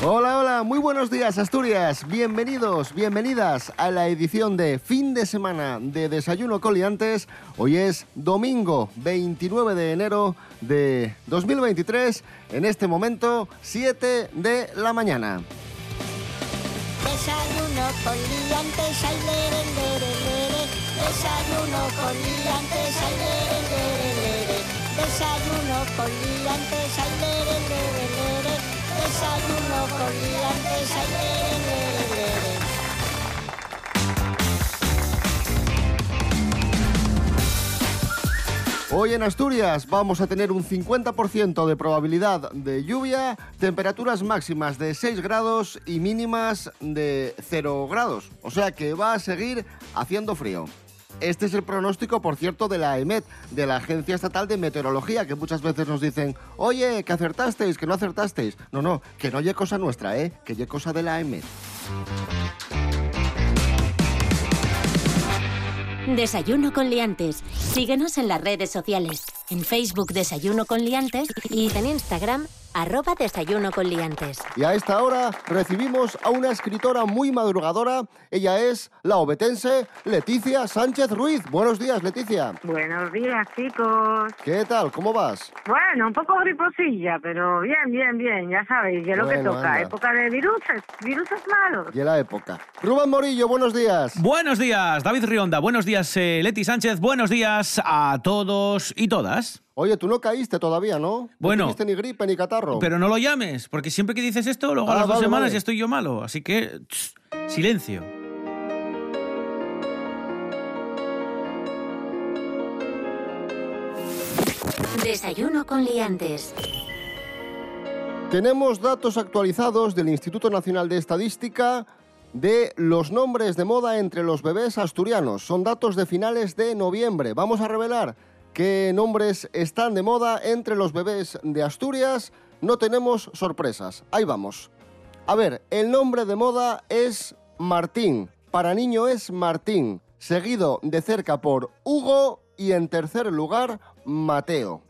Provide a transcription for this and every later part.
Hola, hola, muy buenos días Asturias, bienvenidos, bienvenidas a la edición de fin de semana de Desayuno Coliantes. Hoy es domingo 29 de enero de 2023, en este momento 7 de la mañana. Desayuno con liantes, ay. Desayuno con liantes, ay. Desayuno con liantes, ay. Hoy en Asturias vamos a tener un 50% de probabilidad de lluvia, temperaturas máximas de 6 grados y mínimas de 0 grados. O sea que va a seguir haciendo frío. Este es el pronóstico, por cierto, de la EMET, de la Agencia Estatal de Meteorología, que muchas veces nos dicen, oye, que acertasteis, que no acertasteis. No, no, que no ye cosa nuestra, ¿eh? Que ye cosa de la EMET. Desayuno con liantes. Síguenos en las redes sociales. En Facebook Desayuno con liantes y en Instagram arroba Desayuno con liantes. Y a esta hora recibimos a una escritora muy madrugadora. Ella es la obetense Leticia Sánchez Ruiz. Buenos días, Leticia. Buenos días, chicos. ¿Qué tal? ¿Cómo vas? Bueno, un poco griposilla, pero bien, bien, bien, ya sabéis, que es lo que Bueno, toca. anda. Época de viruses, viruses malos. Y la época. Rubén Morillo, buenos días. Buenos días, David Rionda. Buenos días, eh, Leti Sánchez. Buenos días a todos y todas. Oye, tú no caíste todavía, ¿no? No Bueno. tuviste ni gripe ni catarro. Pero no lo llames, porque siempre que dices esto, luego a Ah, las dos vale, semanas vale. ya estoy yo malo. Así que, tss, silencio. Desayuno con liantes. Tenemos datos actualizados del Instituto Nacional de Estadística de los nombres de moda entre los bebés asturianos. Son datos de finales de noviembre. Vamos a revelar qué nombres están de moda entre los bebés de Asturias. No tenemos sorpresas. Ahí vamos. A ver, el nombre de moda es Martín. Para niño es Martín, seguido de cerca por Hugo y en tercer lugar Mateo.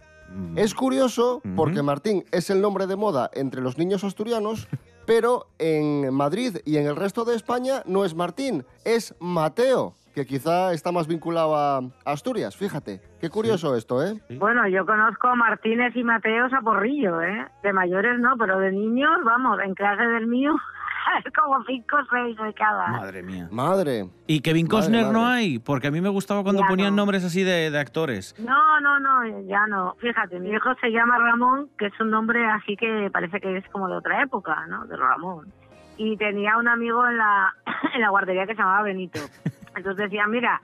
Es curioso porque Martín es el nombre de moda entre los niños asturianos, pero en Madrid y en el resto de España no es Martín, es Mateo, que quizá está más vinculado a Asturias. Fíjate, qué curioso esto, ¿eh? Bueno, yo conozco a Martínez y Mateos a porrillo, ¿eh? De mayores no, pero de niños, vamos, en clase del mío, es como cinco o seis de cada. Madre mía. Madre. ¿Y Kevin Madre, Costner no hay? Porque a mí me gustaba cuando Ya ponían no. nombres así de, de actores. No, no, no, ya no. Fíjate, mi hijo se llama Ramón, que es un nombre así que parece que es como de otra época, ¿no? De Ramón. Y tenía un amigo en la, en la guardería que se llamaba Benito. Entonces decía, mira,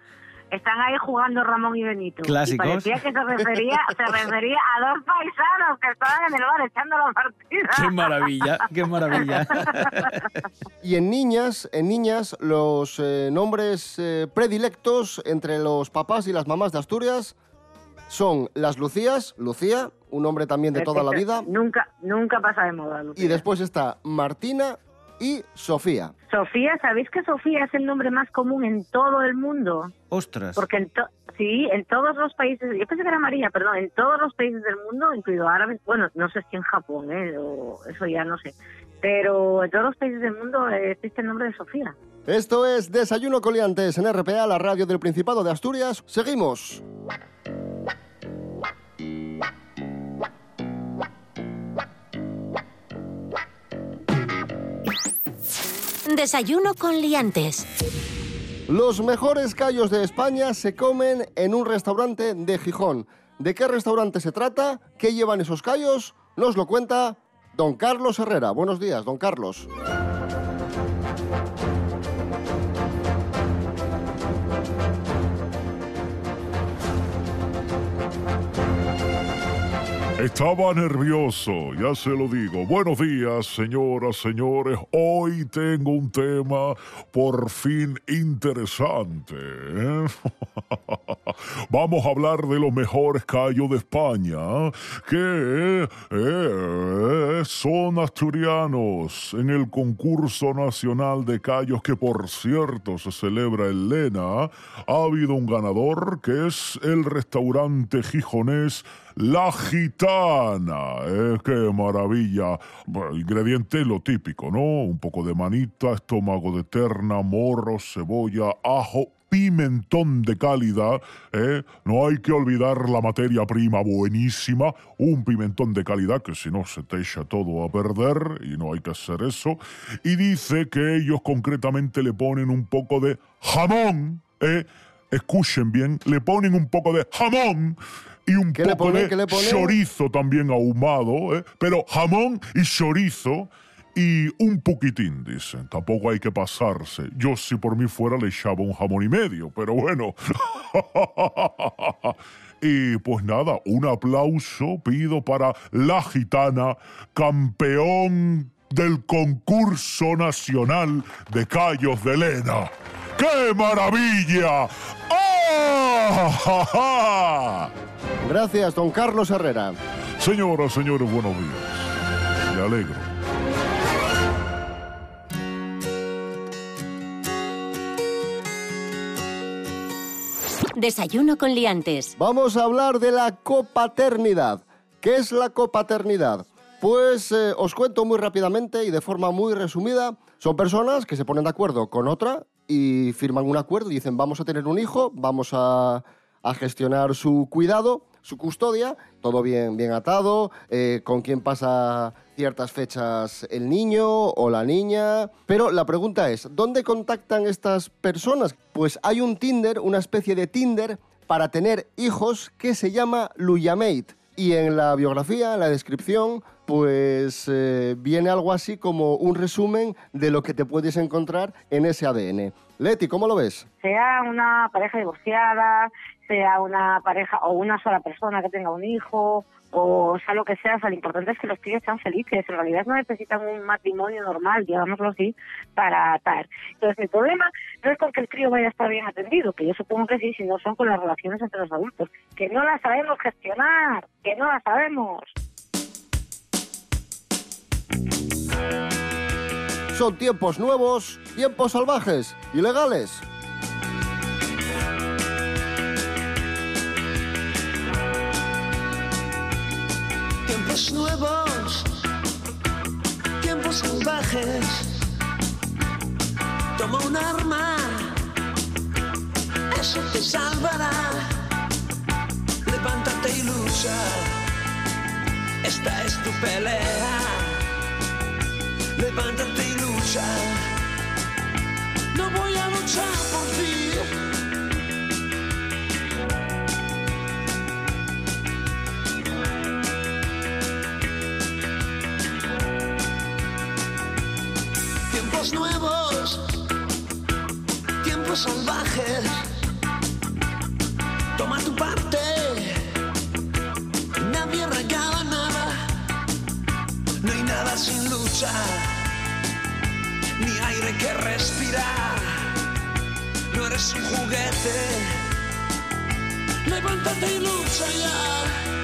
están ahí jugando Ramón y Benito. Clásicos. Y parecía que se refería, se refería a dos paisanos que estaban en el bar echando la partida. ¡Qué maravilla! ¡Qué maravilla! Y en niñas, en niñas, los eh, nombres eh, predilectos entre los papás y las mamás de Asturias son las Lucías, Lucía, un nombre también de toda la vida, Nunca, nunca pasa de moda, Lucía. y después está Martina y Sofía. Sofía, ¿sabéis que Sofía es el nombre más común en todo el mundo? ¡Ostras! Porque en to- sí, en todos los países, yo pensé que era María, perdón, en todos los países del mundo, incluido árabes, bueno, no sé si en Japón, ¿eh? o eso ya no sé, pero en todos los países del mundo existe el nombre de Sofía. Esto es Desayuno Coliantes en RPA, la radio del Principado de Asturias. Seguimos. Desayuno con liantes. Los mejores callos de España se comen en un restaurante de Gijón. ¿De qué restaurante se trata? ¿Qué llevan esos callos? Nos lo cuenta don Carlos Herrera. Buenos días, don Carlos. Estaba nervioso, ya se lo digo. Buenos días, señoras, señores. Hoy tengo un tema por fin interesante. ¿eh? Vamos a hablar de los mejores callos de España, que eh, son asturianos en el concurso nacional de callos que por cierto se celebra en Lena. Ha habido un ganador que es el restaurante gijonés la gitana, eh, qué maravilla. Bueno, ingrediente lo típico, ¿no? Un poco de manita, estómago de terna, morro, cebolla, ajo, pimentón de calidad, ¿eh? No hay que olvidar la materia prima buenísima, un pimentón de calidad que si no se te echa todo a perder y no hay que hacer eso. Y dice que ellos concretamente le ponen un poco de jamón, ¿eh? Escuchen bien, le ponen un poco de jamón y un ¿Qué le poco pone? de chorizo también ahumado, ¿eh? pero jamón y chorizo y un poquitín, dicen. Tampoco hay que pasarse. Yo si por mí fuera le echaba un jamón y medio, pero bueno. y pues nada, un aplauso pido para la gitana, campeón del concurso nacional de Callos de Lena. ¡Qué maravilla! ¡Ah! Ja, ja! Gracias, don Carlos Herrera. Señoras, señores, buenos días. Me alegro. Desayuno con liantes. Vamos a hablar de la copaternidad. ¿Qué es la copaternidad? Pues eh, os cuento muy rápidamente y de forma muy resumida. Son personas que se ponen de acuerdo con otra y firman un acuerdo y dicen vamos a tener un hijo, vamos a, a gestionar su cuidado, su custodia, todo bien, bien atado, eh, con quién pasa ciertas fechas el niño o la niña. Pero la pregunta es, ¿dónde contactan estas personas? Pues hay un Tinder, una especie de Tinder para tener hijos que se llama Luyamate. Y en la biografía, en la descripción, pues eh, viene algo así como un resumen de lo que te puedes encontrar en ese ADN. Leti, ¿cómo lo ves? sea una pareja divorciada, sea una pareja o una sola persona que tenga un hijo, o sea lo que sea, o sea, lo importante es que los críos sean felices. En realidad no necesitan un matrimonio normal, digámoslo así, para atar. Entonces el problema no es con que el crío vaya a estar bien atendido, que yo supongo que sí, sino son con las relaciones entre los adultos, que no las sabemos gestionar, que no las sabemos. Son tiempos nuevos, tiempos salvajes, ilegales. Tiempos nuevos, tiempos salvajes. Toma un arma, eso te salvará. Levántate y lucha, esta es tu pelea. Levántate y lucha, no voy a luchar por ti. Tiempos nuevos, tiempos salvajes. Toma tu parte, nadie regala nada. No hay nada sin lucha, ni aire que respirar. No eres un juguete, levántate y lucha ya.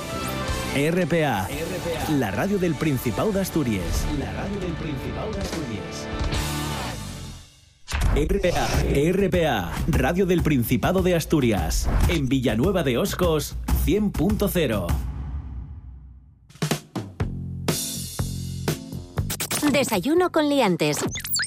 RPA, la radio del Principado de Asturias. La radio del Principado de Asturias. RPA, RPA, radio del Principado de Asturias. En Villanueva de Oscos, 100.0. Desayuno con liantes.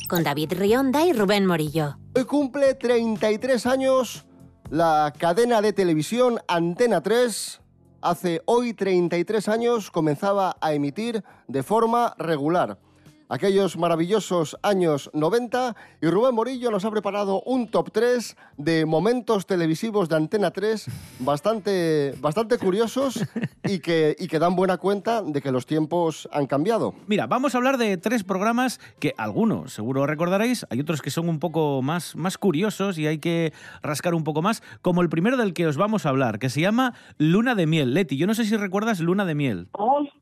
Con David Rionda y Rubén Morillo. Hoy cumple 33 años la cadena de televisión Antena 3 hace hoy 33 años comenzaba a emitir de forma regular. Aquellos maravillosos años 90 y Rubén Morillo nos ha preparado un top 3 de momentos televisivos de Antena 3 bastante, bastante curiosos y que, y que dan buena cuenta de que los tiempos han cambiado. Mira, vamos a hablar de tres programas que algunos seguro recordaréis, hay otros que son un poco más, más curiosos y hay que rascar un poco más, como el primero del que os vamos a hablar, que se llama Luna de Miel. Leti, yo no sé si recuerdas Luna de Miel.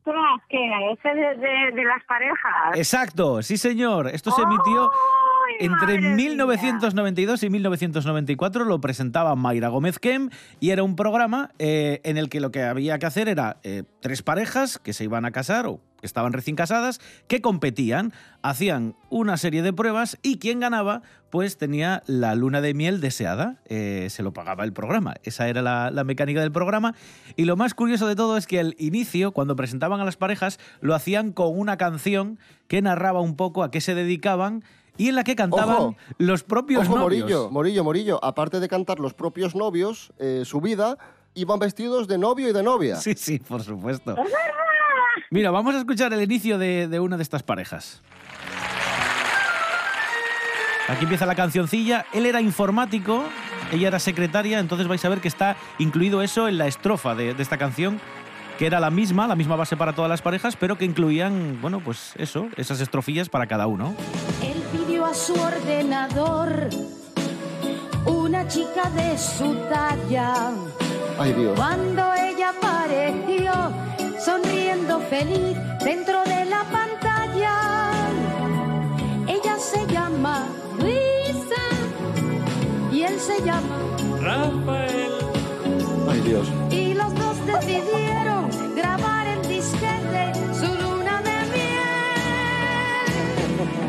¡Ostras! que ese de, de- de las parejas. Exacto, sí señor. Esto se emitió ¡Ay, entre madre 1992 y 1994. Lo presentaba Mayra Gómez Kem y era un programa eh, en el que lo que había que hacer era eh, tres parejas que se iban a casar o estaban recién casadas, que competían, hacían una serie de pruebas y quien ganaba, pues tenía la luna de miel deseada. Eh, se lo pagaba el programa. Esa era la, la mecánica del programa. Y lo más curioso de todo es que al inicio, cuando presentaban a las parejas, lo hacían con una canción que narraba un poco a qué se dedicaban y en la que cantaban Ojo. los propios Ojo, novios. Morillo, Morillo, Morillo. Aparte de cantar los propios novios, eh, su vida, iban vestidos de novio y de novia. Sí, sí, por supuesto. Mira, vamos a escuchar el inicio de, de una de estas parejas. Aquí empieza la cancioncilla. Él era informático, ella era secretaria, entonces vais a ver que está incluido eso en la estrofa de, de esta canción, que era la misma, la misma base para todas las parejas, pero que incluían, bueno, pues eso, esas estrofillas para cada uno. Él pidió a su ordenador una chica de su talla. Ay, Dios. Cuando ella apareció, feliz dentro de la pantalla, ella se llama Luisa y él se llama Rafael. Ay, Dios. y los dos decidieron grabar en disquete su luna de miel.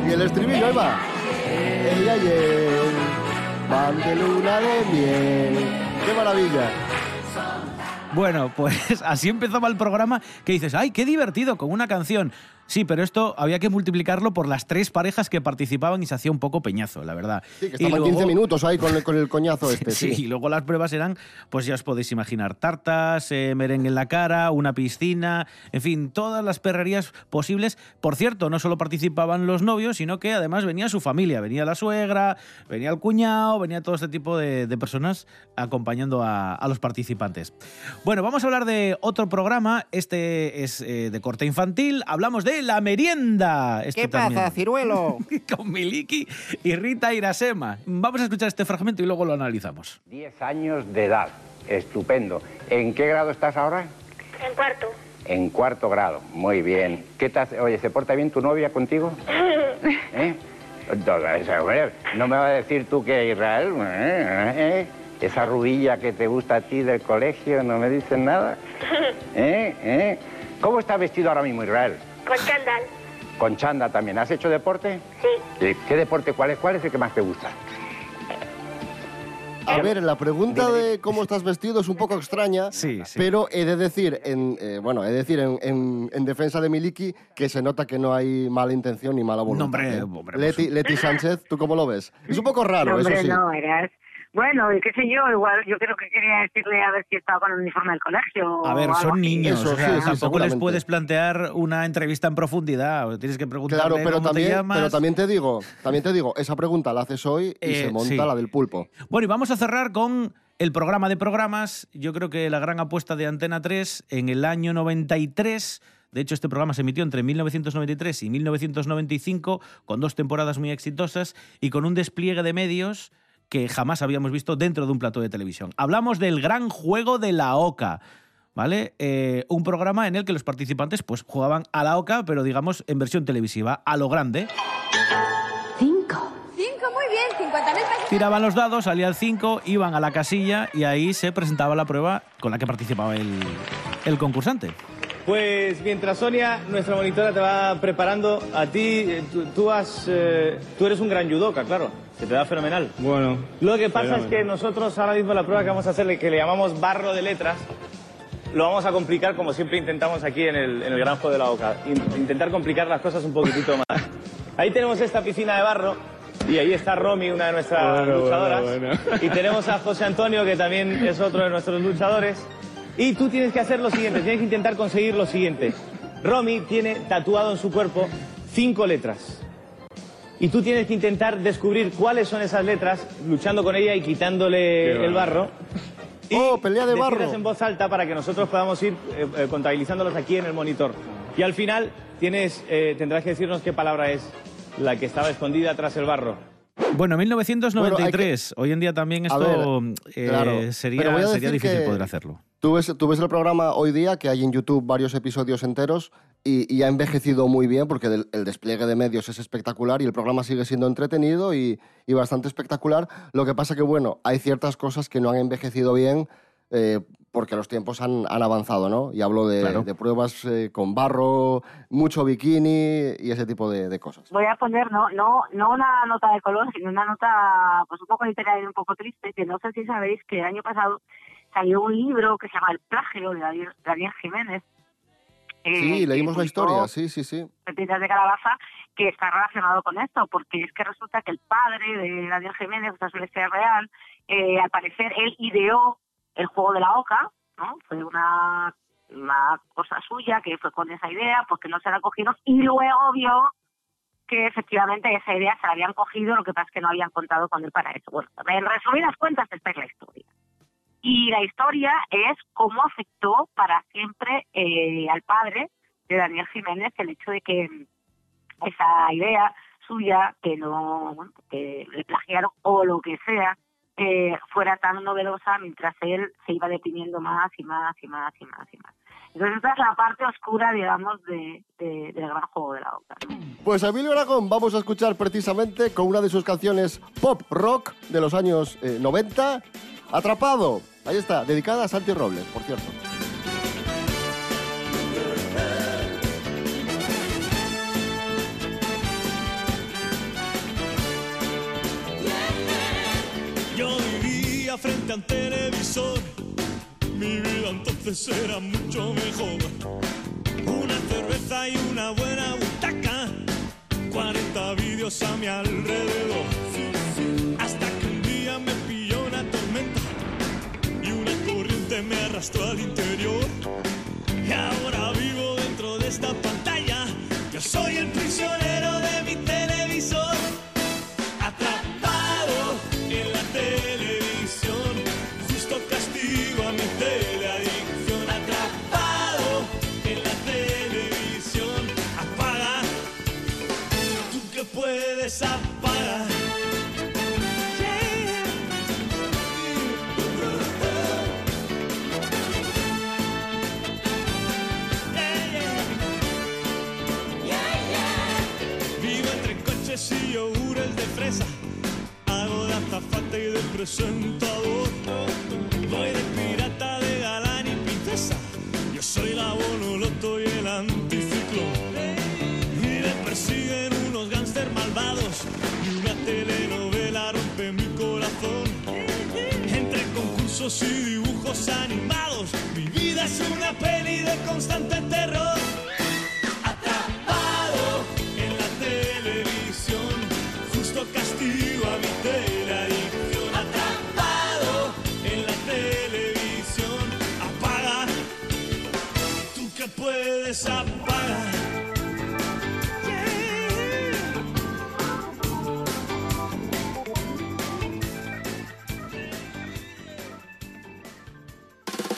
Y el estribillo, ahí va. Ella y él van de luna de miel. ¡Qué maravilla! Bueno, pues así empezaba el programa que dices, ¡ay, qué divertido con una canción! Sí, pero esto había que multiplicarlo por las tres parejas que participaban y se hacía un poco peñazo, la verdad. Sí, que Y estaban luego- 15 minutos ahí con el, con el coñazo este. Sí, Sí. y luego las pruebas eran, pues ya os podéis imaginar, tartas, eh, merengue en la cara, una piscina, en fin, todas las perrerías posibles. Por cierto, no solo participaban los novios, sino que además venía su familia, venía la suegra, venía el cuñado, venía todo este tipo de, de personas acompañando a, a los participantes. Bueno, vamos a hablar de otro programa, este es eh, de corte infantil, hablamos de La Merienda. Este ¿Qué pasa, también. ciruelo? Con Miliki y Rita Irasema. Vamos a escuchar este fragmento y luego lo analizamos. 10 años de edad. Estupendo. ¿En qué grado estás ahora? En cuarto. En cuarto grado. Muy bien. ¿Qué te hace- Oye, ¿se porta bien tu novia contigo? ¿Eh? No, me va a decir tú que Israel, ¿eh? ¿Eh? esa rubilla que te gusta a ti del colegio, no me dicen nada. ¿Eh? ¿Eh? ¿Cómo está vestido ahora mismo Israel? Con chándal. Con chanda también. ¿Has hecho deporte? Sí. Sí. ¿Qué deporte? ¿Cuál es? ¿Cuál es el que más te gusta? A ver, la pregunta de cómo estás vestido es un poco extraña, pero he de decir, en, eh, bueno, he de decir en, en- en defensa de Miliki que se nota que no hay mala intención ni mala voluntad. hombre, ¿eh? hombre, Leti, Leti Sánchez, ¿tú cómo lo ves? Es un poco raro, No, hombre, eso sí. no, eras... Bueno, y qué sé yo, igual yo creo que quería decirle a ver si estaba con el uniforme del colegio. A ver, o son niños, Eso, o sea, sí, sí, tampoco les puedes plantear una entrevista en profundidad. Tienes que preguntarle Claro, pero cómo te también, llamas. pero también te digo, también te digo, esa pregunta la haces hoy y Eh, se monta sí. la del pulpo. Bueno, y vamos a cerrar con el programa de programas. Yo creo que la gran apuesta de Antena 3 en el año 93. De hecho, este programa se emitió entre 1993 y 1995, con dos temporadas muy exitosas y con un despliegue de medios que jamás habíamos visto dentro de un plató de televisión. Hablamos del gran juego de la OCA. ¿Vale? Eh, un programa en el que los participantes pues, jugaban a la OCA, pero digamos en versión televisiva, a lo grande. Cinco, muy bien, 50.000 pesos. Tiraban los dados, salía el 5, iban a la casilla y ahí se presentaba la prueba con la que participaba el, el concursante. Pues mientras Sonia, nuestra monitora, te va preparando, a ti, eh, tú, tú has, eh, tú eres un gran judoka, claro, se te da fenomenal. Bueno. Lo que pasa es que nosotros ahora mismo la prueba que vamos a hacer, que le llamamos barro de letras, lo vamos a complicar como siempre intentamos aquí en el, en el Gran Juego de la Oca. In- intentar complicar las cosas un poquitito más. Ahí tenemos esta piscina de barro y ahí está Romy, una de nuestras Bueno, luchadoras. bueno, bueno. Y tenemos a José Antonio, que también es otro de nuestros luchadores. Y tú tienes que hacer lo siguiente, tienes que intentar conseguir lo siguiente. Romy tiene tatuado en su cuerpo cinco letras. Y tú tienes que intentar descubrir cuáles son esas letras, luchando con ella y quitándole Qué el barro. Y ¡Oh, pelea de barro! en voz alta para que nosotros podamos ir eh, eh, contabilizándolos aquí en el monitor. Y al final tienes, eh, tendrás que decirnos qué palabra es la que estaba escondida tras el barro. Bueno, 1993. Hoy en día también esto ver, eh, claro, sería, difícil que- poder hacerlo. Tú ves, tú ves el programa hoy día, que hay en YouTube varios episodios enteros, y, y ha envejecido muy bien porque del- el despliegue de medios es espectacular y el programa sigue siendo entretenido y, y bastante espectacular. Lo que pasa que, bueno, hay ciertas cosas que no han envejecido bien eh, porque los tiempos han, han avanzado, ¿no? Y hablo de, Claro. de pruebas eh, con barro, mucho bikini y ese tipo de, de cosas. Voy a poner no no no una nota de color, sino una nota pues un poco literaria y un poco triste, que no sé si sabéis que el año pasado salió un libro que se llama El plagio de Daniel, Jiménez. eh, Sí, leímos la historia, sí, sí, sí. Pepitas de Calabaza, que está relacionado con esto, porque es que resulta que el padre de Daniel Jiménez, una historia real, eh, al parecer él ideó el juego de la oca, ¿no? Fue una, una cosa suya que fue con esa idea, porque no se la cogieron, y luego vio que efectivamente esa idea se la habían cogido, lo que pasa es que no habían contado con él para eso. Bueno, en resumidas cuentas, esta es la historia. Y la historia es cómo afectó para siempre eh, al padre de Daniel Jiménez el hecho de que esa idea suya, que no que le plagiaron o lo que sea, eh, fuera tan novedosa mientras él se iba deprimiendo más y más y más y más y más. Entonces esta es la parte oscura, digamos, de, de- del gran juego de la oca. Pues a Emilio Aragón vamos a escuchar precisamente con una de sus canciones pop rock de los años eh, 90, Atrapado. Ahí está, dedicada a Santi Robles, por cierto. Yo vivía frente al televisor, mi vida entonces era mucho mejor. Una cerveza y una buena butaca, 40 vídeos a mi alrededor. Me arrastró al interior. Y ahora vivo dentro de esta pantalla, yo soy el prisionero de mi televisor azafata y de presentador. Voy de pirata, de galán y princesa. Yo soy la bonoloto y el anticiclón. Y me persiguen unos gánster malvados. Y una telenovela rompe mi corazón. besos y dibujos animados. Mi vida es una peli de constante terror.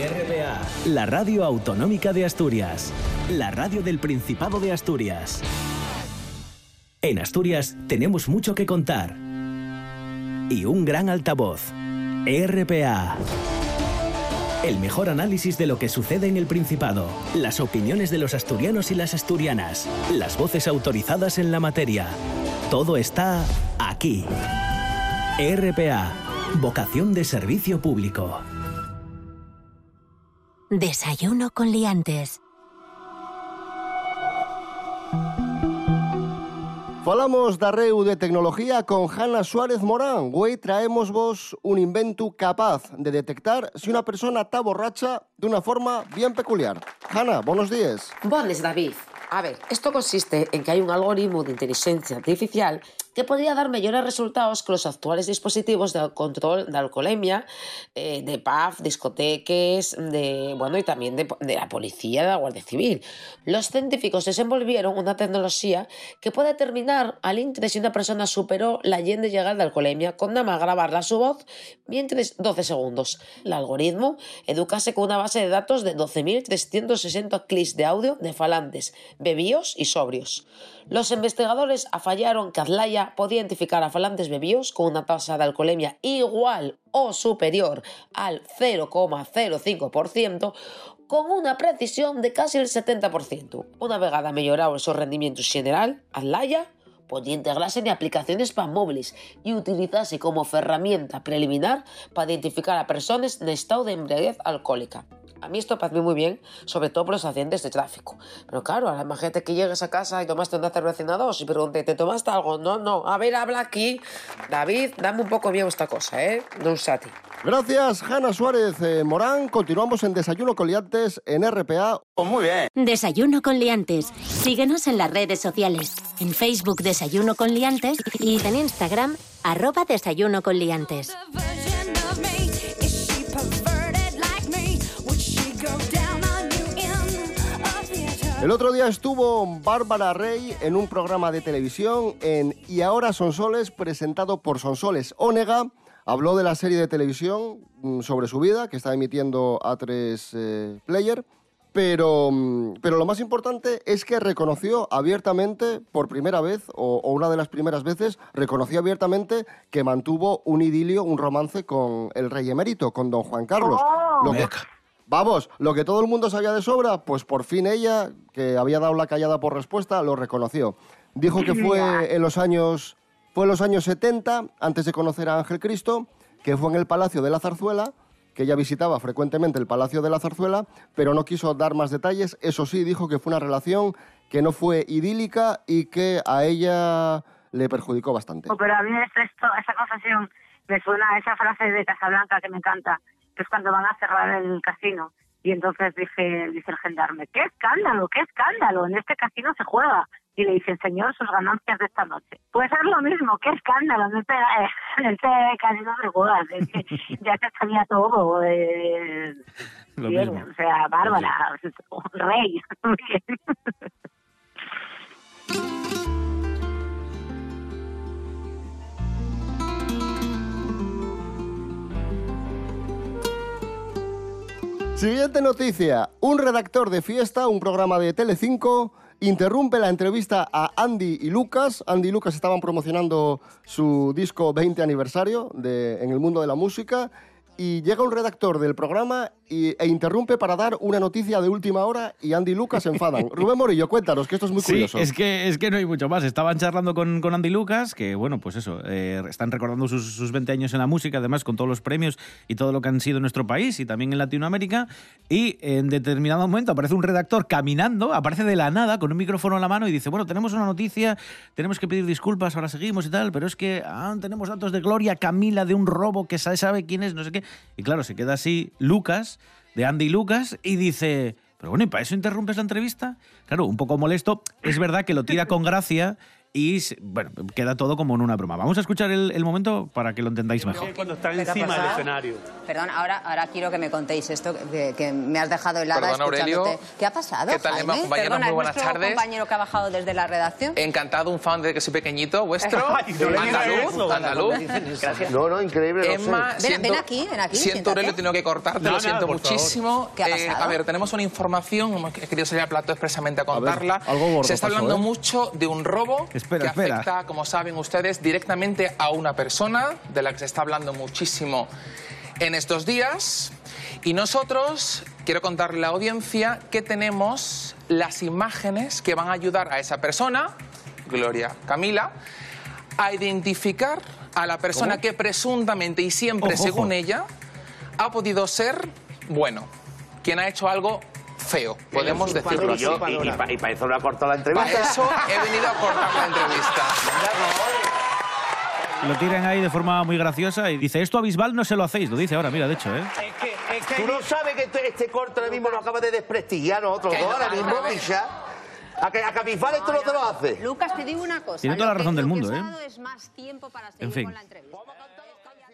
RPA. La radio autonómica de Asturias. La radio del Principado de Asturias. En Asturias tenemos mucho que contar. Y un gran altavoz. RPA. El mejor análisis de lo que sucede en el Principado. Las opiniones de los asturianos y las asturianas. Las voces autorizadas en la materia. Todo está aquí. RPA. Vocación de servicio público. Desayuno con liantes. Falamos da reu de tecnología con Hanna Suárez Morán. Hoy traemos vos un invento capaz de detectar si una persona está borracha de una forma bien peculiar. Hanna, buenos días. Buenos, David. A ver, esto consiste en que hay un algoritmo de inteligencia artificial que podría dar mejores resultados que los actuales dispositivos de control de alcoholemia, eh, de PAF, discoteques, de, bueno, y también de, de, la policía, de la Guardia Civil. Los científicos desenvolvieron una tecnología que puede determinar al intre si una persona superó la yende llegar de alcoholemia con nada más grabarla su voz mientras 12 segundos. El algoritmo educase con una base de datos de 12.360 clics de audio de falantes, bebíos y sobrios. Los investigadores afallaron que Podía identificar a falantes bebíos con una tasa de alcoholemia igual o superior al 0,05% con una precisión de casi el 70%. Una vegada mejorado el su rendimiento general, Azlaya podía integrarse en aplicaciones para móviles y utilizarse como herramienta preliminar para identificar a personas en estado de embriaguez alcohólica. A mí esto parece muy bien, sobre todo por los accidentes de tráfico. Pero claro, a la más gente que llegues a casa y tomaste una cerveza en dos y pregunte, ¿te tomaste algo? No, no. A ver, habla aquí. David, dame un poco bien esta cosa, ¿eh? No a ti. Gracias, Hanna Suárez eh, Morán. Continuamos en Desayuno con Liantes en RPA. Pues muy bien. Desayuno con Liantes. Síguenos en las redes sociales. En Facebook Desayuno con Liantes y en Instagram arroba Desayuno con Liantes. El otro día estuvo Bárbara Rey en un programa de televisión en Y ahora son soles, presentado por Sonsoles Onega. Habló de la serie de televisión mm, sobre su vida que está emitiendo A3 eh, Player. Pero, mm, pero lo más importante es que reconoció abiertamente, por primera vez, o, o, una de las primeras veces, reconoció abiertamente que mantuvo un idilio, un romance con el rey emérito, con don Juan Carlos. Oh. Lo que, Vamos, lo que todo el mundo sabía de sobra, pues por fin ella, que había dado la callada por respuesta, lo reconoció. Dijo que fue en los años, fue en los años 70, antes de conocer a Ángel Cristo, que fue en el Palacio de la Zarzuela, que ella visitaba frecuentemente el Palacio de la Zarzuela, pero no quiso dar más detalles. Eso sí, dijo que fue una relación que no fue idílica y que a ella le perjudicó bastante. Oh, pero a mí esto, esa confesión me suena a esa frase de Casablanca que me encanta que es cuando van a cerrar el casino. Y entonces dice, dice el gendarme, ¡qué escándalo, qué escándalo! En este casino se juega. y le dicen, señor, sus ganancias de esta noche. Pues es lo mismo, qué escándalo, en este, en este casino de bodas, es que ya se sabía todo. eh, bien, mismo. o sea, Bárbara, rey. Siguiente noticia. Un redactor de fiesta, un programa de Telecinco, interrumpe la entrevista a Andy y Lucas. Andy y Lucas estaban promocionando su disco 20 aniversario en el mundo de la música y llega un redactor del programa y- e interrumpe para dar una noticia de última hora y Andy y Lucas se enfadan. Rubén Morillo, cuéntanos, que esto es muy Sí, curioso. es que, es que no hay mucho más. Estaban charlando con, con Andy Lucas, que bueno, pues eso, eh, están recordando sus, sus 20 años en la música, además con todos los premios y todo lo que han sido en nuestro país y también en Latinoamérica. Y en determinado momento aparece un redactor caminando, aparece de la nada con un micrófono en la mano y dice, bueno, tenemos una noticia, tenemos que pedir disculpas, ahora seguimos y tal, pero es que ah, tenemos datos de Gloria Camila de un robo que sabe, sabe quién es, no sé qué. Y claro, se queda así Lucas, de Andy Lucas, y dice... Pero bueno, ¿y para eso interrumpes la entrevista? Claro, un poco molesto. Es verdad que lo tira con gracia y, se- bueno, queda todo como en una broma. Vamos a escuchar el, el momento para que lo entendáis mejor. Cuando está ¿Qué te ha encima del escenario. Perdón, ahora, ahora quiero que me contéis esto, que, que me has dejado helada Perdón, Aurelio. ¿Qué ha pasado, ¿Qué tal, Jaime? Emma, compañeros? Perdona, Muy ¿es buenas tardes. compañero que ha bajado desde la redacción? Encantado, un fan de que soy pequeñito, vuestro. Ay, no andaluz, andaluz. Gracias. No, no, increíble. Emma, Ven- siento, ven aquí, ven aquí, Siento. Aurelio, tengo que cortarte, No, lo siento muchísimo. ¿Qué ha Eh, a ver, tenemos una información, hemos he querido salir al plato expresamente a ver, contarla. algo gordo Se está pasó, hablando ¿eh? mucho de un robo Espera, que espera. afecta, como saben ustedes, directamente a una persona de la que se está hablando muchísimo en estos días. Y nosotros, quiero contarle a la audiencia que tenemos las imágenes que van a ayudar a esa persona, Gloria Camila, a identificar a la persona ¿Cómo? que presuntamente y siempre, Ojo, según ojo. ella, ha podido ser, bueno, quien ha hecho algo feo, podemos decirlo así. Y, y, pa- y para eso lo ha cortado la entrevista. Para eso he venido a cortar la entrevista. Lo tiran ahí de forma muy graciosa y dice, esto a Bisbal no se lo hacéis. Lo dice ahora, mira, de hecho, ¿eh? Tú no sabes que este, este corte ahora mismo lo acaba de desprestigiar a nosotros Que dos, no, ahora a mismo. Misha. A que a Cabifal esto no te lo hace. Lucas, te digo una cosa. Tiene toda la lo que- razón del que mundo, ¿eh? dado es más tiempo para seguir En fin. con la entrevista.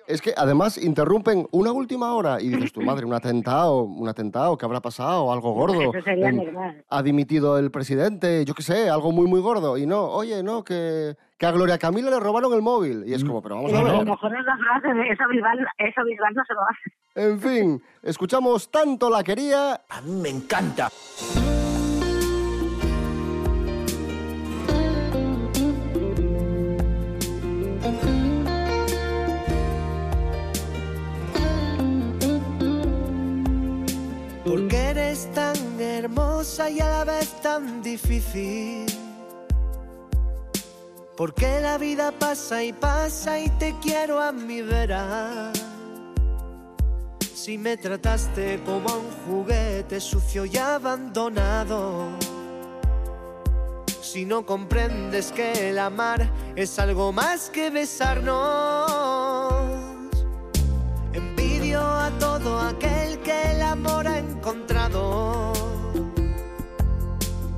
Es que además interrumpen una última hora y dices tu madre, un atentado, un atentado, ¿qué habrá pasado? Algo gordo. Eso sería normal. ha dimitido el presidente, yo qué sé, algo muy, muy gordo. Y no, oye, no, que, que a Gloria Camila le robaron el móvil. Y es como, pero vamos a A lo ver. mejor es la frase de eso Bisbal, eso Bisbal no se lo hace. En fin, escuchamos tanto la quería. A mí me encanta. Porque eres tan hermosa y a la vez tan difícil. Porque la vida pasa y pasa y te quiero a mi vera. Si me trataste como a un juguete sucio y abandonado. Si no comprendes que el amar es algo más que besarnos.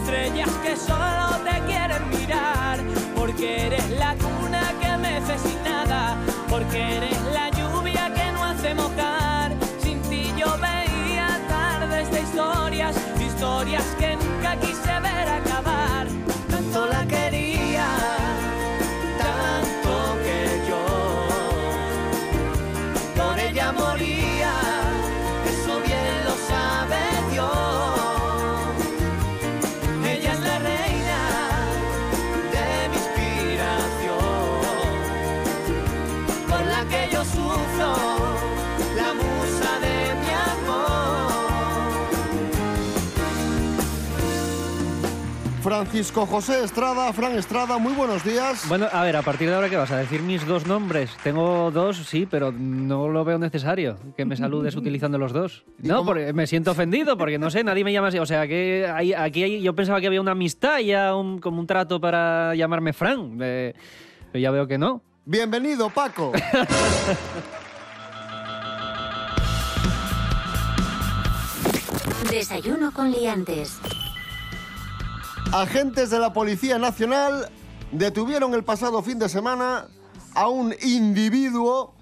Estrellas, que solo te quieren mirar. Porque eres la cuna que mece sin nada, porque eres la lluvia que no hace mojar. Sin ti yo veía tardes de historias, historias que nunca quise ver acabar. Tanto la quería, Francisco José Estrada. Fran Estrada, muy buenos días. Bueno, a ver, a partir de ahora, ¿qué vas a decir? Mis dos nombres. Tengo dos, sí, pero no lo veo necesario que me saludes utilizando los dos. No, porque me siento ofendido, porque no sé, nadie me llama así. O sea, que hay- aquí hay- yo pensaba que había una amistad, ya un, como un trato para llamarme Fran. Eh, pero ya veo que no. Bienvenido, Paco. Desayuno con liantes. Agentes de la Policía Nacional detuvieron el pasado fin de semana a un individuo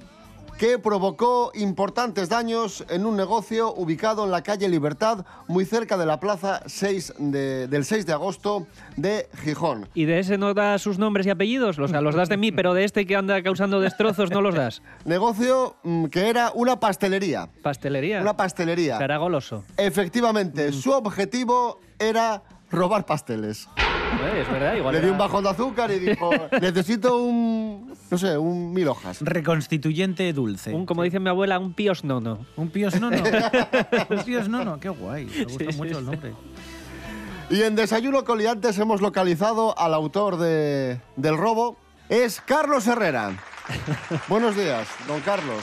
que provocó importantes daños en un negocio ubicado en la calle Libertad, muy cerca de la plaza 6 de- del 6 de agosto de Gijón. ¿Y de ese no das sus nombres y apellidos? O sea, los das de mí, pero de este que anda causando destrozos no los das. Negocio mm, que era una pastelería. ¿Pastelería? Una pastelería. Será goloso. Efectivamente, su objetivo era robar pasteles. Es verdad, igual Le dio era- un bajón de azúcar y dijo, necesito un, no sé, un mil hojas. Reconstituyente dulce. Un, como dice mi abuela, un píos nono. Un píos nono. un píos nono, qué guay. Me gusta Sí, sí, mucho el sí. nombre. Y en Desayuno Coliantes hemos localizado al autor de- del robo. Es Carlos Herrera. Buenos días, don Carlos.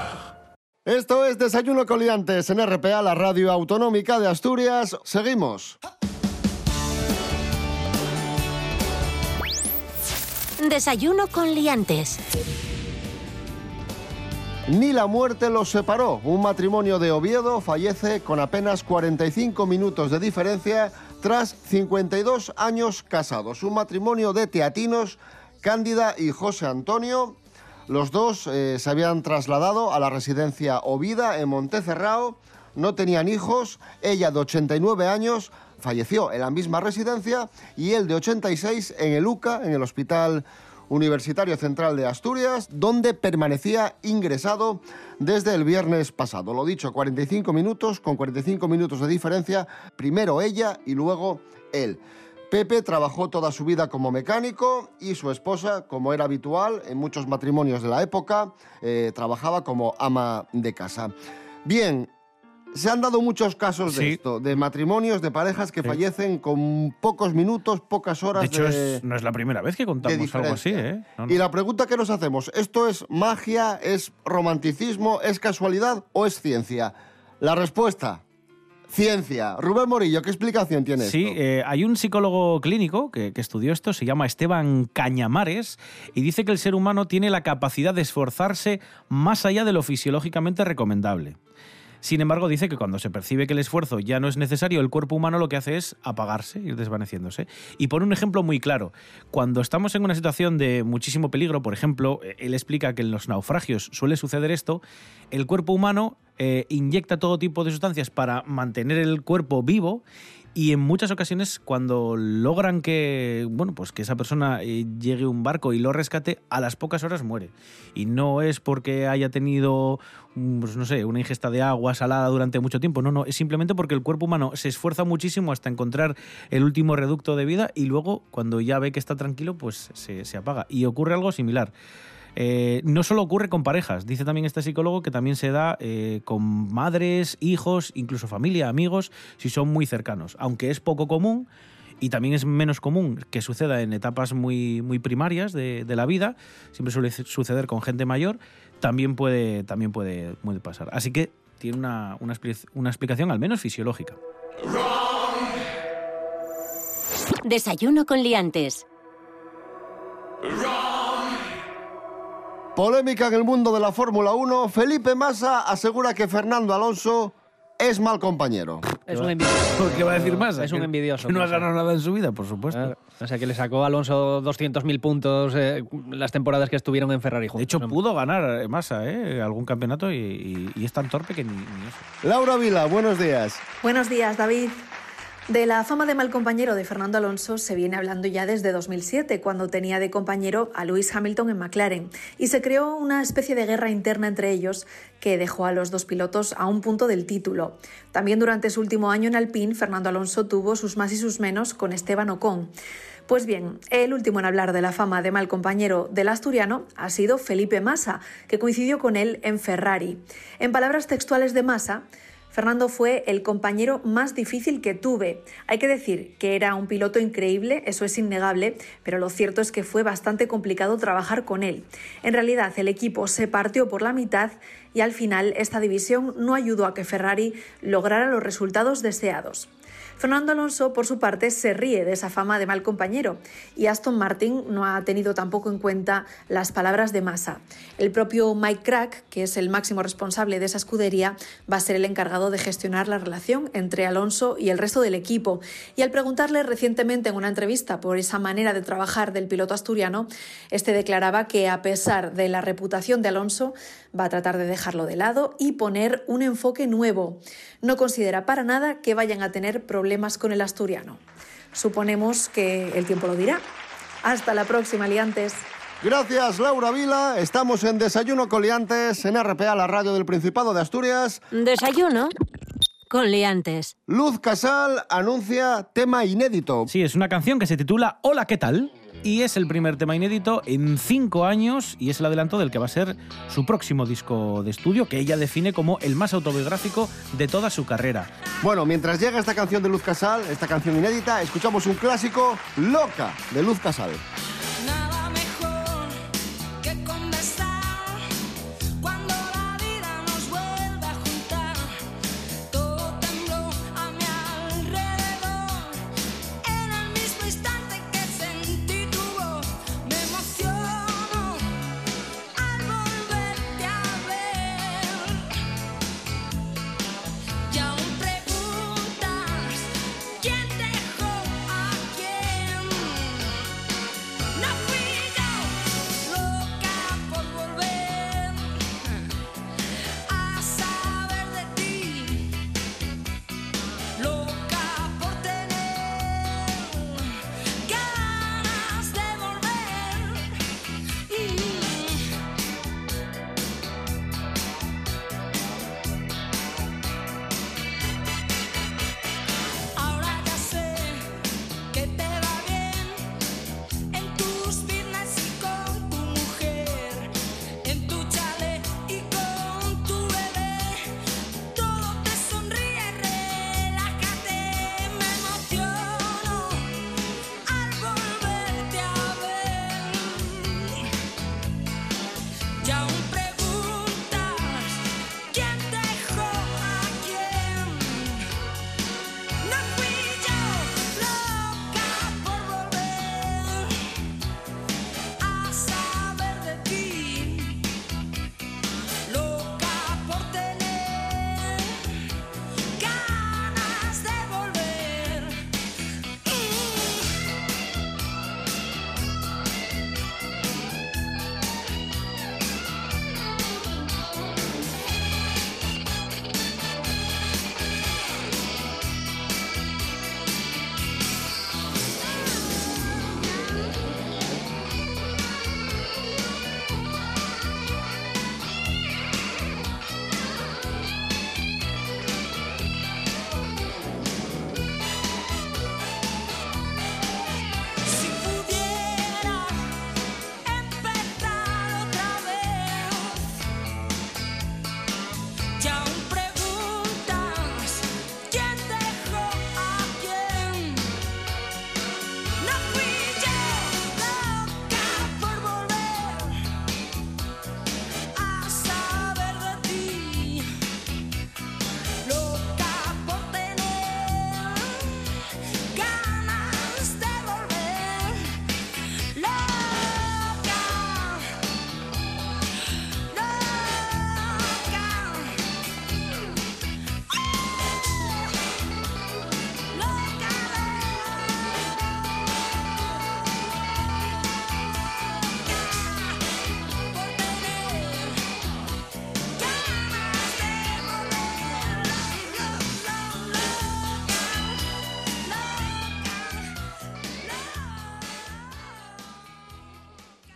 Esto es Desayuno Coliantes en RPA, la radio autonómica de Asturias. Seguimos. Desayuno con liantes. Ni la muerte los separó. Un matrimonio de Oviedo fallece con apenas 45 minutos de diferencia tras 52 años casados. Un matrimonio de teatinos, Cándida y José Antonio. Los dos eh, se habían trasladado a la residencia Ovida en Montecerrao. No tenían hijos. Ella de 89 años falleció en la misma residencia y él de 86 en el UCA, en el Hospital Universitario Central de Asturias, donde permanecía ingresado desde el viernes pasado. Lo dicho, 45 minutos, con 45 minutos de diferencia, primero ella y luego él. Pepe trabajó toda su vida como mecánico y su esposa, como era habitual en muchos matrimonios de la época, eh, trabajaba como ama de casa. Bien, se han dado muchos casos de esto, de matrimonios, de parejas que fallecen con pocos minutos, pocas horas De hecho, de... es- no es la primera vez que contamos algo así. ¿eh? No, no. Y la pregunta que nos hacemos, ¿esto es magia, es romanticismo, es casualidad o es ciencia? La respuesta, ciencia. Rubén Morillo, ¿qué explicación tiene Sí, esto? eh, hay un psicólogo clínico que, que estudió esto, se llama Esteban Cañamares, y dice que el ser humano tiene la capacidad de esforzarse más allá de lo fisiológicamente recomendable. Sin embargo, dice que cuando se percibe que el esfuerzo ya no es necesario, el cuerpo humano lo que hace es apagarse, ir desvaneciéndose. Y por un ejemplo muy claro, cuando estamos en una situación de muchísimo peligro, por ejemplo, él explica que en los naufragios suele suceder esto, el cuerpo humano eh, inyecta todo tipo de sustancias para mantener el cuerpo vivo y en muchas ocasiones cuando logran que bueno pues que esa persona eh, llegue a un barco y lo rescate a las pocas horas muere. Y no es porque haya tenido mm, pues no sé una ingesta de agua salada durante mucho tiempo. No no es simplemente porque el cuerpo humano se esfuerza muchísimo hasta encontrar el último reducto de vida y luego cuando ya ve que está tranquilo pues se, se apaga. Y ocurre algo similar eh, no solo ocurre con parejas, dice también este psicólogo que también se da eh, con madres, hijos, incluso familia, amigos, si son muy cercanos. Aunque es poco común y también es menos común que suceda en etapas muy, muy primarias de, la vida, siempre suele suceder con gente mayor, también puede, también puede, puede pasar. Así que tiene una, una explicación al menos fisiológica. Desayuno con liantes. Polémica en el mundo de la Fórmula 1. Felipe Massa asegura que Fernando Alonso es mal compañero. Es un envidioso. ¿Por qué va a decir más? Es un envidioso. que no ha Massa. ganado nada en su vida, por supuesto. Claro. O sea, que le sacó a Alonso 200.000 puntos eh, las temporadas que estuvieron en Ferrari juntos. De hecho, pudo ganar Massa ¿eh? algún campeonato y, y- y es tan torpe que ni, ni eso. Laura Vila, buenos días. Buenos días, David. De la fama de mal compañero de Fernando Alonso se viene hablando ya desde 2007, cuando tenía de compañero a Lewis Hamilton en McLaren, y se creó una especie de guerra interna entre ellos que dejó a los dos pilotos a un punto del título. También durante su último año en Alpine, Fernando Alonso tuvo sus más y sus menos con Esteban Ocon. Pues bien, el último en hablar de la fama de mal compañero del asturiano ha sido Felipe Massa, que coincidió con él en Ferrari. En palabras textuales de Massa, Fernando fue el compañero más difícil que tuve. Hay que decir que era un piloto increíble, eso es innegable, pero lo cierto es que fue bastante complicado trabajar con él. En realidad, el equipo se partió por la mitad y al final esta división no ayudó a que Ferrari lograra los resultados deseados. Fernando Alonso, por su parte, se ríe de esa fama de mal compañero y Aston Martin no ha tenido tampoco en cuenta las palabras de Massa. El propio Mike Crack, que es el máximo responsable de esa escudería, va a ser el encargado de gestionar la relación entre Alonso y el resto del equipo. Y al preguntarle recientemente en una entrevista por esa manera de trabajar del piloto asturiano, este declaraba que a pesar de la reputación de Alonso, va a tratar de dejarlo de lado y poner un enfoque nuevo. No considera para nada que vayan a tener problemas con el asturiano. Suponemos que el tiempo lo dirá. Hasta la próxima, liantes. Gracias, Laura Vila. Estamos en Desayuno con Liantes, en RPA, la radio del Principado de Asturias. Desayuno con liantes. Luz Casal anuncia tema inédito. Sí, es una canción que se titula Hola, ¿qué tal? Y es el primer tema inédito en cinco años y es el adelanto del que va a ser su próximo disco de estudio, que ella define como el más autobiográfico de toda su carrera. Bueno, mientras llega esta canción de Luz Casal, esta canción inédita, escuchamos un clásico, Loca, de Luz Casal.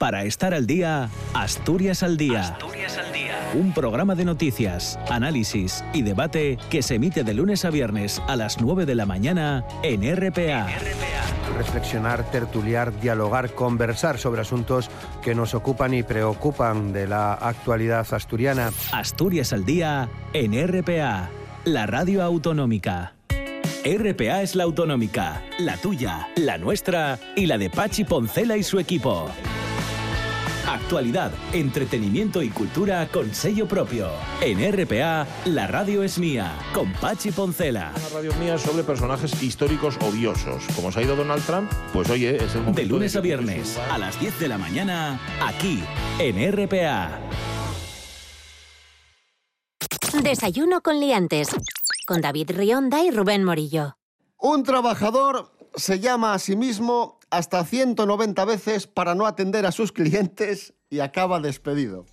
Para estar al día, Asturias al día. Un programa de noticias, análisis y debate que se emite de lunes a viernes a las 9 de la mañana en RPA. reflexionar, tertuliar, dialogar, conversar sobre asuntos que nos ocupan y preocupan de la actualidad asturiana. Asturias al día en RPA, la radio autonómica. RPA es la autonómica, la tuya, la nuestra y la de Pachi Poncela y su equipo. Actualidad, entretenimiento y cultura con sello propio. En RPA, la radio es mía, con Pachi Poncela. Una radio mía sobre personajes históricos odiosos. Como se ha ido Donald Trump, pues oye, es el momento De lunes a viernes, a las 10 de la mañana, aquí, en RPA. Desayuno con liantes. Con David Rionda y Rubén Morillo. Un trabajador se llama a sí mismo hasta 190 veces para no atender a sus clientes y acaba despedido.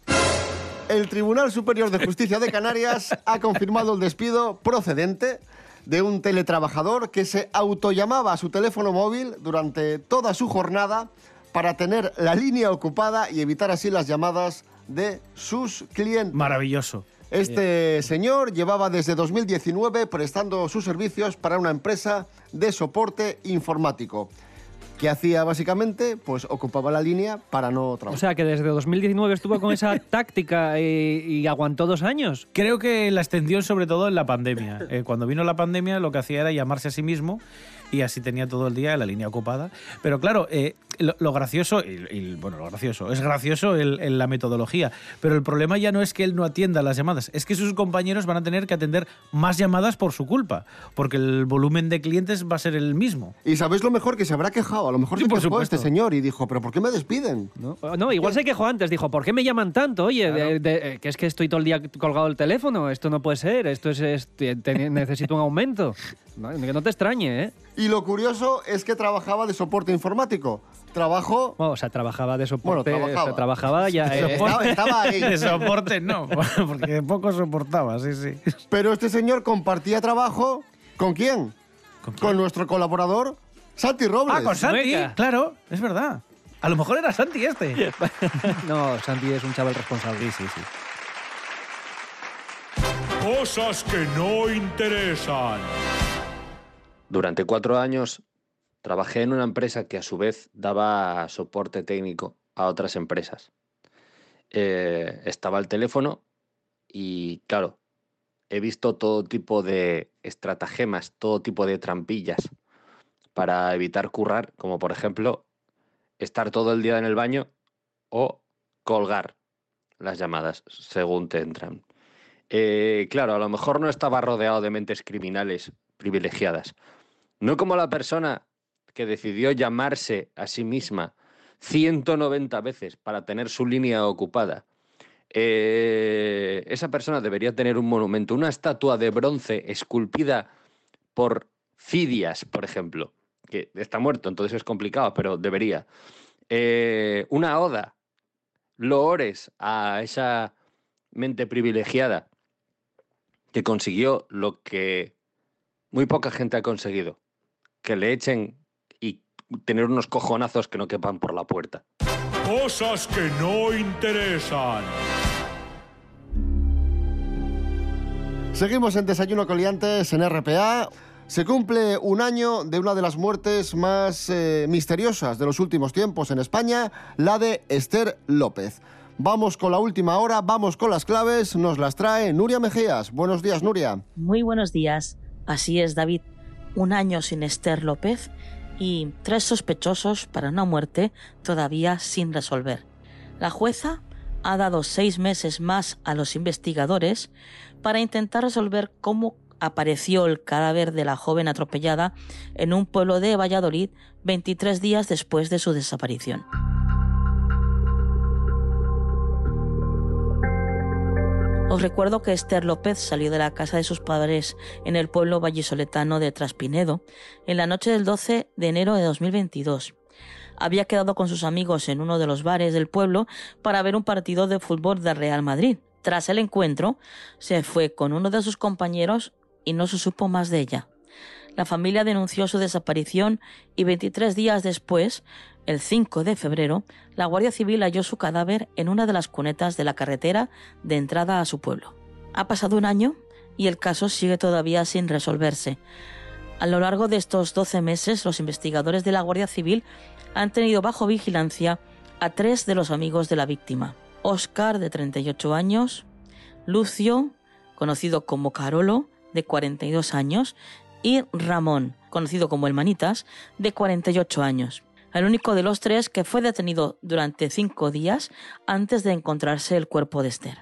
El Tribunal Superior de Justicia de Canarias ha confirmado el despido procedente de un teletrabajador que se autollamaba a su teléfono móvil durante toda su jornada para tener la línea ocupada y evitar así las llamadas de sus clientes. Maravilloso. Este señor llevaba desde 2019 prestando sus servicios para una empresa de soporte informático. Que hacía básicamente? Pues ocupaba la línea para no O trabajar. sea, que desde 2019 estuvo con esa táctica y, y aguantó dos años. Creo que la extendió sobre todo en la pandemia. Eh, cuando vino la pandemia lo que hacía era llamarse a sí mismo y así tenía todo el día la línea ocupada. Pero claro, eh, lo, lo gracioso, y, y, bueno, lo gracioso, es gracioso el- la metodología, pero el problema ya no es que él no atienda las llamadas, es que sus compañeros van a tener que atender más llamadas por su culpa, porque el volumen de clientes va a ser el mismo. Y sabéis lo mejor que se habrá quejado. A lo mejor Sí, se por quejó supuesto. este señor y dijo, ¿pero por qué me despiden? No, no igual se quejó antes. Dijo, ¿por qué me llaman tanto? Oye, de- de- eh, que es que estoy todo el día colgado del teléfono. Esto no puede ser. Esto es, es- te- te- necesito un aumento. No, que no te extrañe, ¿eh? Y lo curioso es que trabajaba de soporte informático. Trabajo... o sea, trabajaba de soporte. Bueno, trabajaba. o sea, trabajaba ya. Eh. Estaba ahí. De soporte no, porque poco soportaba, sí, sí. Pero este señor compartía trabajo ¿con quién? ¿Con, nuestro colaborador Santi Robles. Ah, con Santi, claro, es verdad. A lo mejor era Santi este. no, Santi es un chaval responsable. Sí, sí, sí. Cosas que no interesan. Durante cuatro años trabajé en una empresa que a su vez daba soporte técnico a otras empresas. Eh, estaba al teléfono y claro, he visto todo tipo de estratagemas, todo tipo de trampillas para evitar currar, como por ejemplo estar todo el día en el baño o colgar las llamadas según te entran. Eh, claro, a lo mejor no estaba rodeado de mentes criminales privilegiadas. No como la persona que decidió llamarse a sí misma 190 veces para tener su línea ocupada. Eh, esa persona debería tener un monumento, una estatua de bronce esculpida por Fidias, por ejemplo, que está muerto, entonces es complicado, pero debería. Eh, una oda, loores a esa mente privilegiada que consiguió lo que muy poca gente ha conseguido, que le echen y tener unos cojonazos que no quepan por la puerta. Cosas que no interesan. Seguimos en Desayuno Coliantes en RPA. Se cumple un año de una de las muertes más eh, misteriosas de los últimos tiempos en España, la de Esther López. Vamos con la última hora, vamos con las claves, nos las trae Nuria Mejías. Buenos días, Nuria. Muy buenos días. Así es, David. Un año sin Esther López y tres sospechosos para una muerte todavía sin resolver. La jueza ha dado seis meses más a los investigadores para intentar resolver cómo apareció el cadáver de la joven atropellada en un pueblo de Valladolid 23 días después de su desaparición. Os recuerdo que Esther López salió de la casa de sus padres en el pueblo vallisoletano de Traspinedo en la noche del 12 de enero de 2022. Había quedado con sus amigos en uno de los bares del pueblo para ver un partido de fútbol del Real Madrid. Tras el encuentro, se fue con uno de sus compañeros y no se supo más de ella. La familia denunció su desaparición y 23 días después el 5 de febrero, la Guardia Civil halló su cadáver en una de las cunetas de la carretera de entrada a su pueblo. Ha pasado un año y el caso sigue todavía sin resolverse. A lo largo de estos 12 meses, los investigadores de la Guardia Civil han tenido bajo vigilancia a tres de los amigos de la víctima. Oscar, de 38 años, Lucio, conocido como Carolo, de 42 años, y Ramón, conocido como el Manitas, de 48 años. El único de los tres que fue detenido durante cinco días antes de encontrarse el cuerpo de Esther.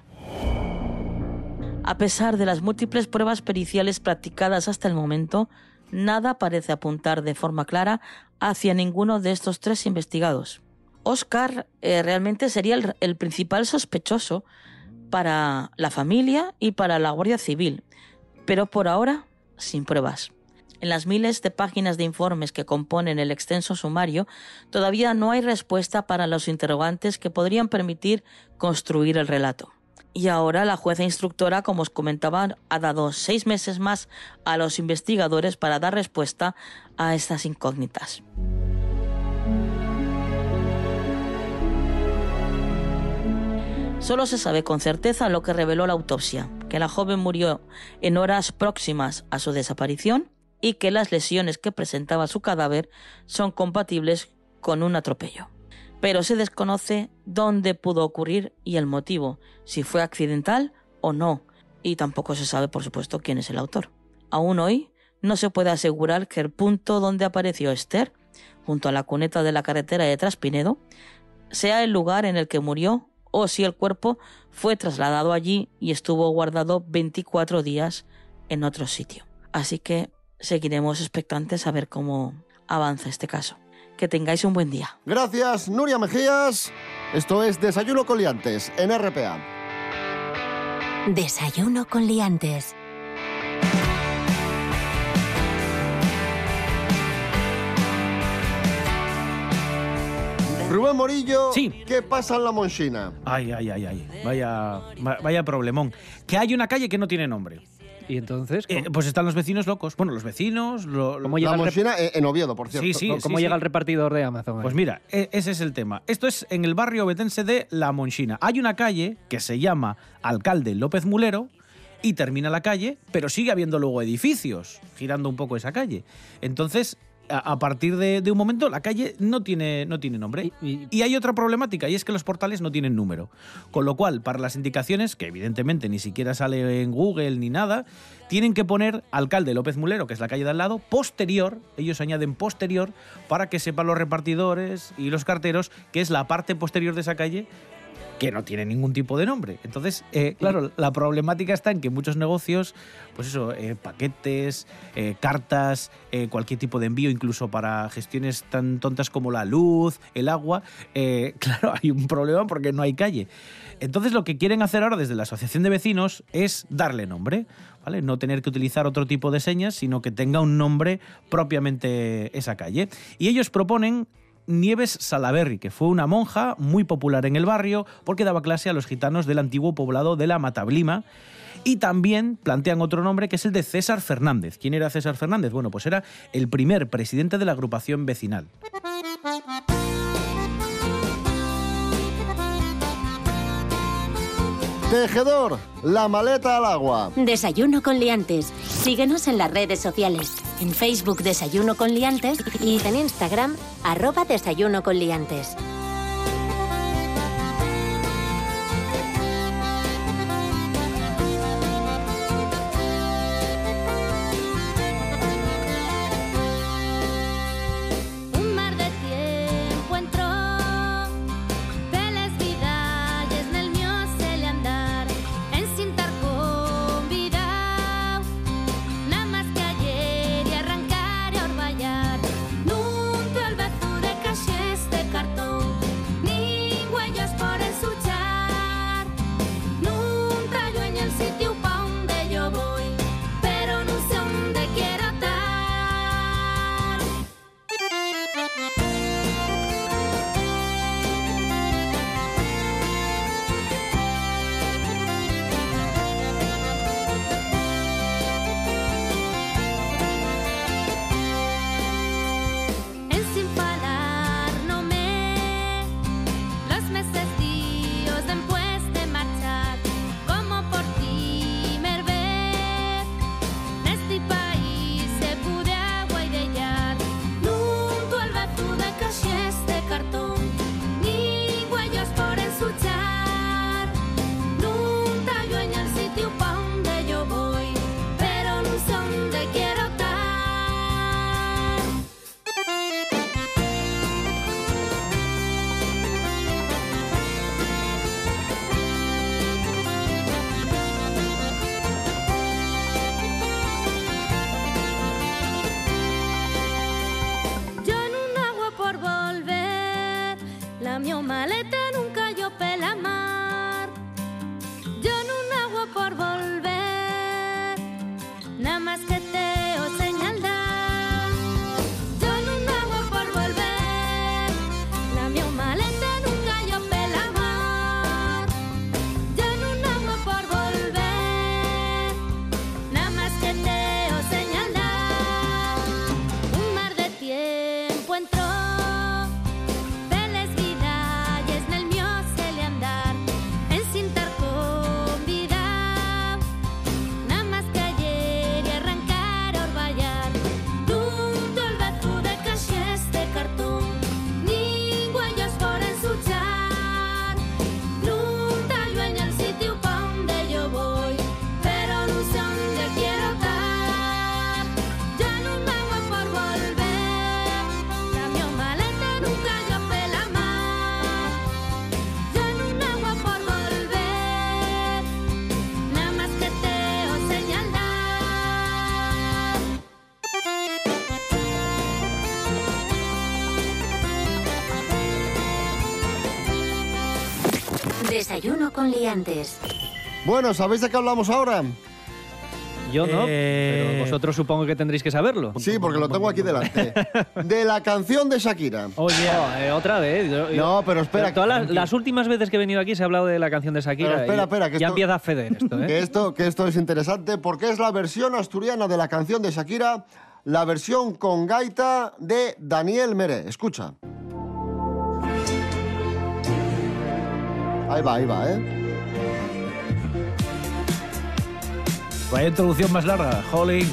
A pesar de las múltiples pruebas periciales practicadas hasta el momento, nada parece apuntar de forma clara hacia ninguno de estos tres investigados. Oscar eh, realmente sería el, el principal sospechoso para la familia y para la Guardia Civil, pero por ahora sin pruebas. En las miles de páginas de informes que componen el extenso sumario, todavía no hay respuesta para los interrogantes que podrían permitir construir el relato. Y ahora la jueza instructora, como os comentaba, ha dado seis meses más a los investigadores para dar respuesta a estas incógnitas. Solo se sabe con certeza lo que reveló la autopsia, que la joven murió en horas próximas a su desaparición y que las lesiones que presentaba su cadáver son compatibles con un atropello. Pero se desconoce dónde pudo ocurrir y el motivo, si fue accidental o no, y tampoco se sabe, por supuesto, quién es el autor. Aún hoy no se puede asegurar que el punto donde apareció Esther, junto a la cuneta de la carretera de Traspinedo, sea el lugar en el que murió o si el cuerpo fue trasladado allí y estuvo guardado 24 días en otro sitio. Así que seguiremos expectantes a ver cómo avanza este caso. Que tengáis un buen día. Gracias, Nuria Mejías. Esto es Desayuno con Liantes en RPA. Desayuno con liantes. Rubén Morillo, ¿qué pasa en la Monchina? Ay, ay, ay, ay. Vaya, va- vaya problemón. Que hay una calle que no tiene nombre. ¿Y entonces? Eh, pues están los vecinos locos. Bueno, los vecinos... Lo, lo- ¿Cómo llega La rep- Monchina eh, en Oviedo, por cierto. Sí, sí, ¿Cómo sí, llega sí. el repartidor de Amazon? Pues mira, e- ese es el tema. Esto es en el barrio betense de La Monchina. Hay una calle que se llama Alcalde López Mulero y termina la calle, pero sigue habiendo luego edificios girando un poco esa calle. Entonces, a, a partir de, de un momento, la calle no tiene, no tiene nombre. Y, hay otra problemática, y es que los portales no tienen número. Con lo cual, para las indicaciones, que evidentemente ni siquiera sale en Google ni nada, tienen que poner Alcalde López Mulero, que es la calle de al lado, posterior, ellos añaden posterior, para que sepan los repartidores y los carteros que es la parte posterior de esa calle que no tiene ningún tipo de nombre. Entonces, eh, claro, la problemática está en que muchos negocios, pues eso, eh, paquetes, eh, cartas, cualquier tipo de envío, incluso para gestiones tan tontas como la luz, el agua, claro, hay un problema porque no hay calle. Entonces, lo que quieren hacer ahora desde la Asociación de Vecinos es darle nombre, ¿vale? No tener que utilizar otro tipo de señas, sino que tenga un nombre propiamente esa calle. Y ellos proponen Nieves Salaberry, que fue una monja muy popular en el barrio porque daba clase a los gitanos del antiguo poblado de la Matablima. Y también plantean otro nombre que es el de César Fernández. ¿Quién era César Fernández? Bueno, pues era el primer presidente de la agrupación vecinal. Tejedor, la maleta al agua. Desayuno con liantes. Síguenos en las redes sociales. En Facebook Desayuno con liantes y en Instagram arroba Desayuno con liantes. Desayuno con liantes. Bueno, ¿sabéis de qué hablamos ahora? Yo no, Eh, pero vosotros supongo que tendréis que saberlo. Sí, porque lo tengo aquí delante. De la canción de Shakira. Oye, eh, otra vez. Yo- yo- No, pero espera. todas las, las últimas veces que he venido aquí se ha hablado de la canción de Shakira. Pero espera, espera, que ya esto- empieza a feder esto, ¿eh? Que esto, que esto es interesante porque es la versión asturiana de la canción de Shakira, la versión con gaita de Daniel Meré. Escucha. Ahí va, ahí va, ¿eh? Vaya introducción más larga, jolín.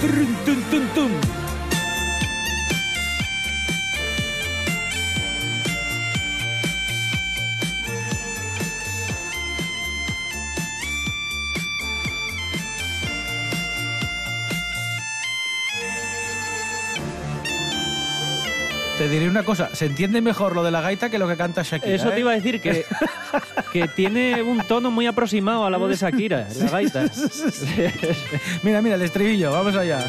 Turun, tun, tun, tun. Te diré una cosa, se entiende mejor lo de la gaita que lo que canta Shakira. Eso ¿eh? te iba a decir, que, que tiene un tono muy aproximado a la voz de Shakira, la gaita. mira, mira, el estribillo, vamos allá.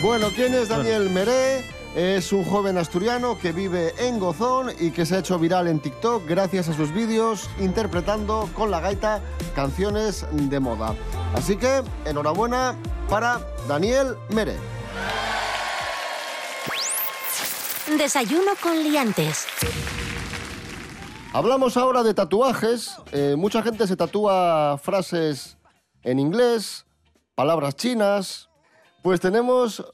Bueno, ¿quién es Daniel Meré? Es un joven asturiano que vive en Gozón y que se ha hecho viral en TikTok gracias a sus vídeos interpretando con la gaita canciones de moda. Así que enhorabuena para Daniel Meré. Desayuno con liantes. Hablamos ahora de tatuajes. Eh, mucha gente se tatúa frases en inglés, palabras chinas. Pues tenemos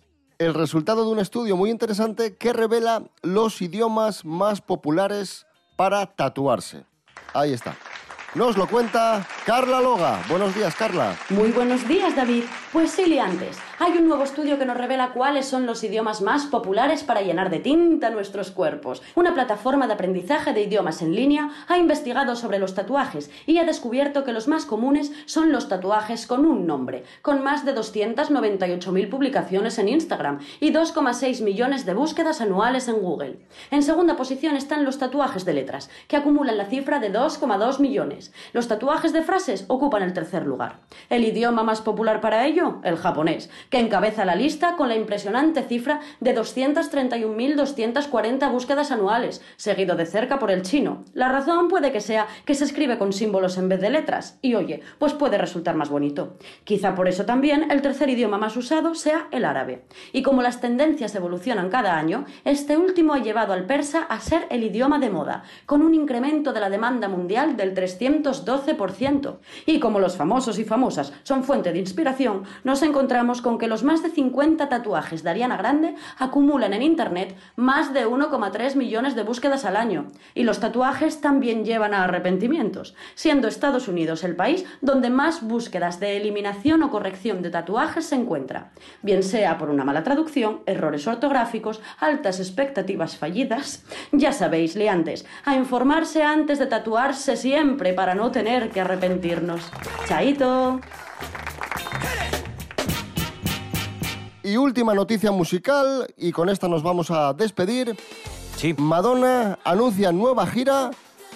el resultado de un estudio muy interesante que revela los idiomas más populares para tatuarse. Ahí está. Nos lo cuenta Carla Loga. Buenos días, Carla. Muy buenos días, David. Pues sí, liantes. Hay un nuevo estudio que nos revela cuáles son los idiomas más populares para llenar de tinta nuestros cuerpos. Una plataforma de aprendizaje de idiomas en línea ha investigado sobre los tatuajes y ha descubierto que los más comunes son los tatuajes con un nombre, con más de 298.000 publicaciones en Instagram y 2,6 millones de búsquedas anuales en Google. En segunda posición están los tatuajes de letras, que acumulan la cifra de 2,2 millones. Los tatuajes de frases ocupan el tercer lugar. El idioma más popular para el japonés, que encabeza la lista con la impresionante cifra de 231.240 búsquedas anuales, seguido de cerca por el chino. La razón puede que sea que se escribe con símbolos en vez de letras, y oye, pues puede resultar más bonito. Quizá por eso también el tercer idioma más usado sea el árabe. Y como las tendencias evolucionan cada año, este último ha llevado al persa a ser el idioma de moda, con un incremento de la demanda mundial del 312%. Y como los famosos y famosas son fuente de inspiración, nos encontramos con que los más de 50 tatuajes de Ariana Grande acumulan en Internet más de 1,3 millones de búsquedas al año. Y los tatuajes también llevan a arrepentimientos, siendo Estados Unidos el país donde más búsquedas de eliminación o corrección de tatuajes se encuentra, bien sea por una mala traducción, errores ortográficos, altas expectativas fallidas. Ya sabéis, liantes, a informarse antes de tatuarse siempre para no tener que arrepentirnos. ¡Chaito! Y última noticia musical, y con esta nos vamos a despedir. Madonna anuncia nueva gira,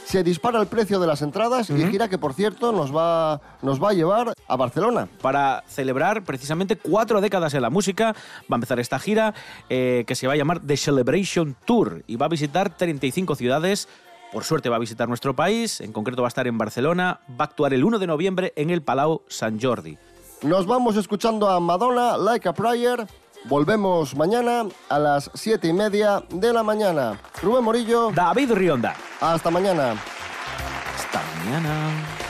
se dispara el precio de las entradas y gira que, por cierto, nos va, nos va a llevar a Barcelona. Para celebrar precisamente cuatro décadas en la música, va a empezar esta gira eh, que se va a llamar The Celebration Tour y va a visitar 35 ciudades. Por suerte va a visitar nuestro país, en concreto va a estar en Barcelona, va a actuar el 1 de noviembre en el Palau Sant Jordi. Nos vamos escuchando a Madonna, Like a Prayer. Volvemos mañana a las siete y media de la mañana. Rubén Morillo. David Rionda. Hasta mañana. Hasta mañana.